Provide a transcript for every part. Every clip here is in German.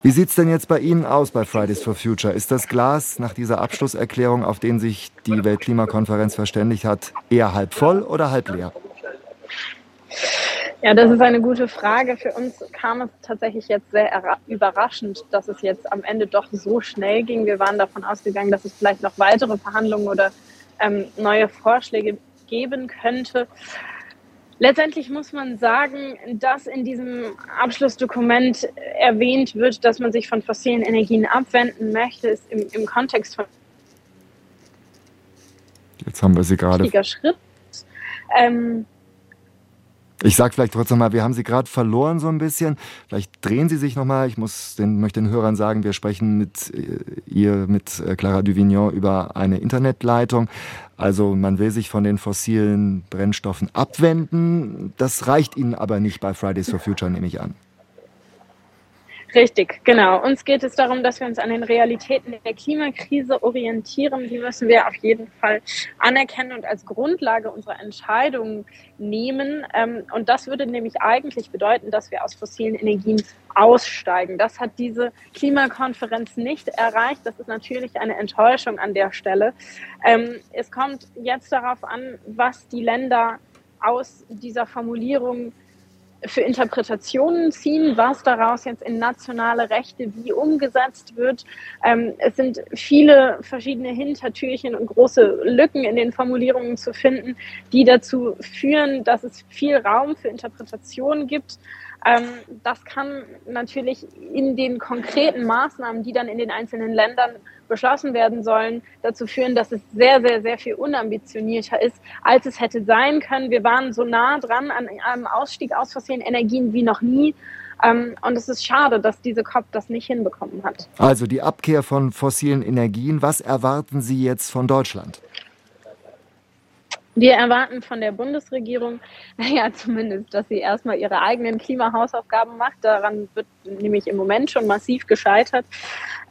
Wie sieht es denn jetzt bei Ihnen aus bei Fridays for Future? Ist das Glas nach dieser Abschlusserklärung, auf den sich die Weltklimakonferenz verständigt hat, eher halb voll oder halb leer? Ja, das ist eine gute Frage. Für uns kam es tatsächlich jetzt sehr überraschend, dass es jetzt am Ende doch so schnell ging. Wir waren davon ausgegangen, dass es vielleicht noch weitere Verhandlungen oder ähm, neue Vorschläge geben könnte. Letztendlich muss man sagen, dass in diesem Abschlussdokument erwähnt wird, dass man sich von fossilen Energien abwenden möchte, ist im, im Kontext von Jetzt haben wir sie gerade. Schritt. Ähm, ich sage vielleicht trotzdem mal, wir haben Sie gerade verloren so ein bisschen. Vielleicht drehen Sie sich noch mal. Ich muss den, möchte den Hörern sagen, wir sprechen mit äh, ihr, mit äh, Clara Duvignon über eine Internetleitung. Also man will sich von den fossilen Brennstoffen abwenden. Das reicht Ihnen aber nicht bei Fridays for Future, nehme ich an. Richtig, genau. Uns geht es darum, dass wir uns an den Realitäten der Klimakrise orientieren. Die müssen wir auf jeden Fall anerkennen und als Grundlage unserer Entscheidungen nehmen. Ähm, und das würde nämlich eigentlich bedeuten, dass wir aus fossilen Energien aussteigen. Das hat diese Klimakonferenz nicht erreicht. Das ist natürlich eine Enttäuschung an der Stelle. Ähm, es kommt jetzt darauf an, was die Länder aus dieser Formulierung für Interpretationen ziehen, was daraus jetzt in nationale Rechte wie umgesetzt wird. Ähm, es sind viele verschiedene Hintertürchen und große Lücken in den Formulierungen zu finden, die dazu führen, dass es viel Raum für Interpretationen gibt. Ähm, das kann natürlich in den konkreten Maßnahmen, die dann in den einzelnen Ländern beschlossen werden sollen, dazu führen, dass es sehr, sehr, sehr viel unambitionierter ist, als es hätte sein können. Wir waren so nah dran an einem Ausstieg aus fossilen Energien wie noch nie. Ähm, und es ist schade, dass diese COP das nicht hinbekommen hat. Also die Abkehr von fossilen Energien. Was erwarten Sie jetzt von Deutschland? Wir erwarten von der Bundesregierung, naja, zumindest, dass sie erstmal ihre eigenen Klimahausaufgaben macht. Daran wird nämlich im Moment schon massiv gescheitert.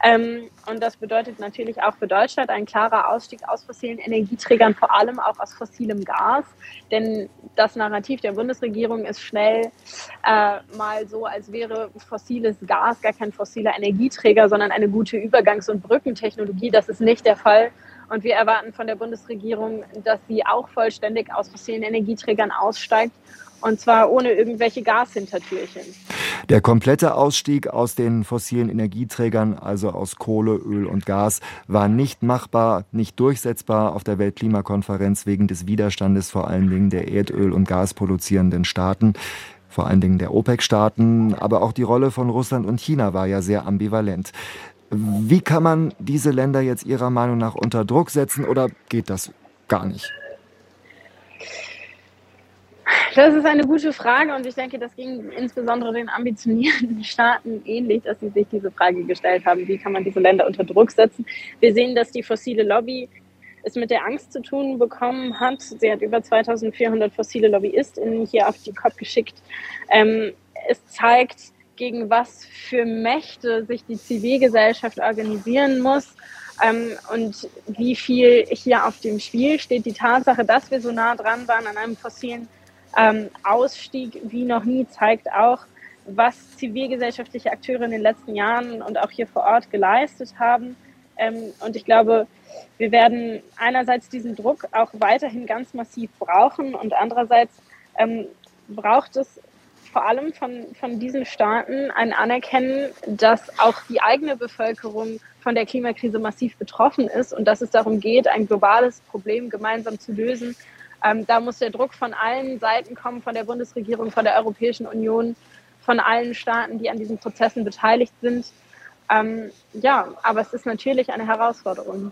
Ähm, und das bedeutet natürlich auch für Deutschland ein klarer Ausstieg aus fossilen Energieträgern, vor allem auch aus fossilem Gas. Denn das Narrativ der Bundesregierung ist schnell äh, mal so, als wäre fossiles Gas gar kein fossiler Energieträger, sondern eine gute Übergangs- und Brückentechnologie. Das ist nicht der Fall. Und wir erwarten von der Bundesregierung, dass sie auch vollständig aus fossilen Energieträgern aussteigt. Und zwar ohne irgendwelche Gashintertürchen. Der komplette Ausstieg aus den fossilen Energieträgern, also aus Kohle, Öl und Gas, war nicht machbar, nicht durchsetzbar auf der Weltklimakonferenz wegen des Widerstandes vor allen Dingen der Erdöl- und Gasproduzierenden Staaten vor allen Dingen der OPEC-Staaten, aber auch die Rolle von Russland und China war ja sehr ambivalent. Wie kann man diese Länder jetzt Ihrer Meinung nach unter Druck setzen oder geht das gar nicht? Das ist eine gute Frage und ich denke, das ging insbesondere den ambitionierten Staaten ähnlich, dass sie sich diese Frage gestellt haben, wie kann man diese Länder unter Druck setzen. Wir sehen, dass die fossile Lobby es mit der Angst zu tun bekommen hat. Sie hat über 2400 fossile LobbyistInnen hier auf die COP geschickt. Ähm, es zeigt, gegen was für Mächte sich die Zivilgesellschaft organisieren muss ähm, und wie viel hier auf dem Spiel steht. Die Tatsache, dass wir so nah dran waren an einem fossilen ähm, Ausstieg wie noch nie, zeigt auch, was zivilgesellschaftliche Akteure in den letzten Jahren und auch hier vor Ort geleistet haben. Ähm, und ich glaube, wir werden einerseits diesen Druck auch weiterhin ganz massiv brauchen und andererseits ähm, braucht es vor allem von, von diesen Staaten ein Anerkennen, dass auch die eigene Bevölkerung von der Klimakrise massiv betroffen ist und dass es darum geht, ein globales Problem gemeinsam zu lösen. Ähm, da muss der Druck von allen Seiten kommen, von der Bundesregierung, von der Europäischen Union, von allen Staaten, die an diesen Prozessen beteiligt sind. Ähm, ja, aber es ist natürlich eine Herausforderung.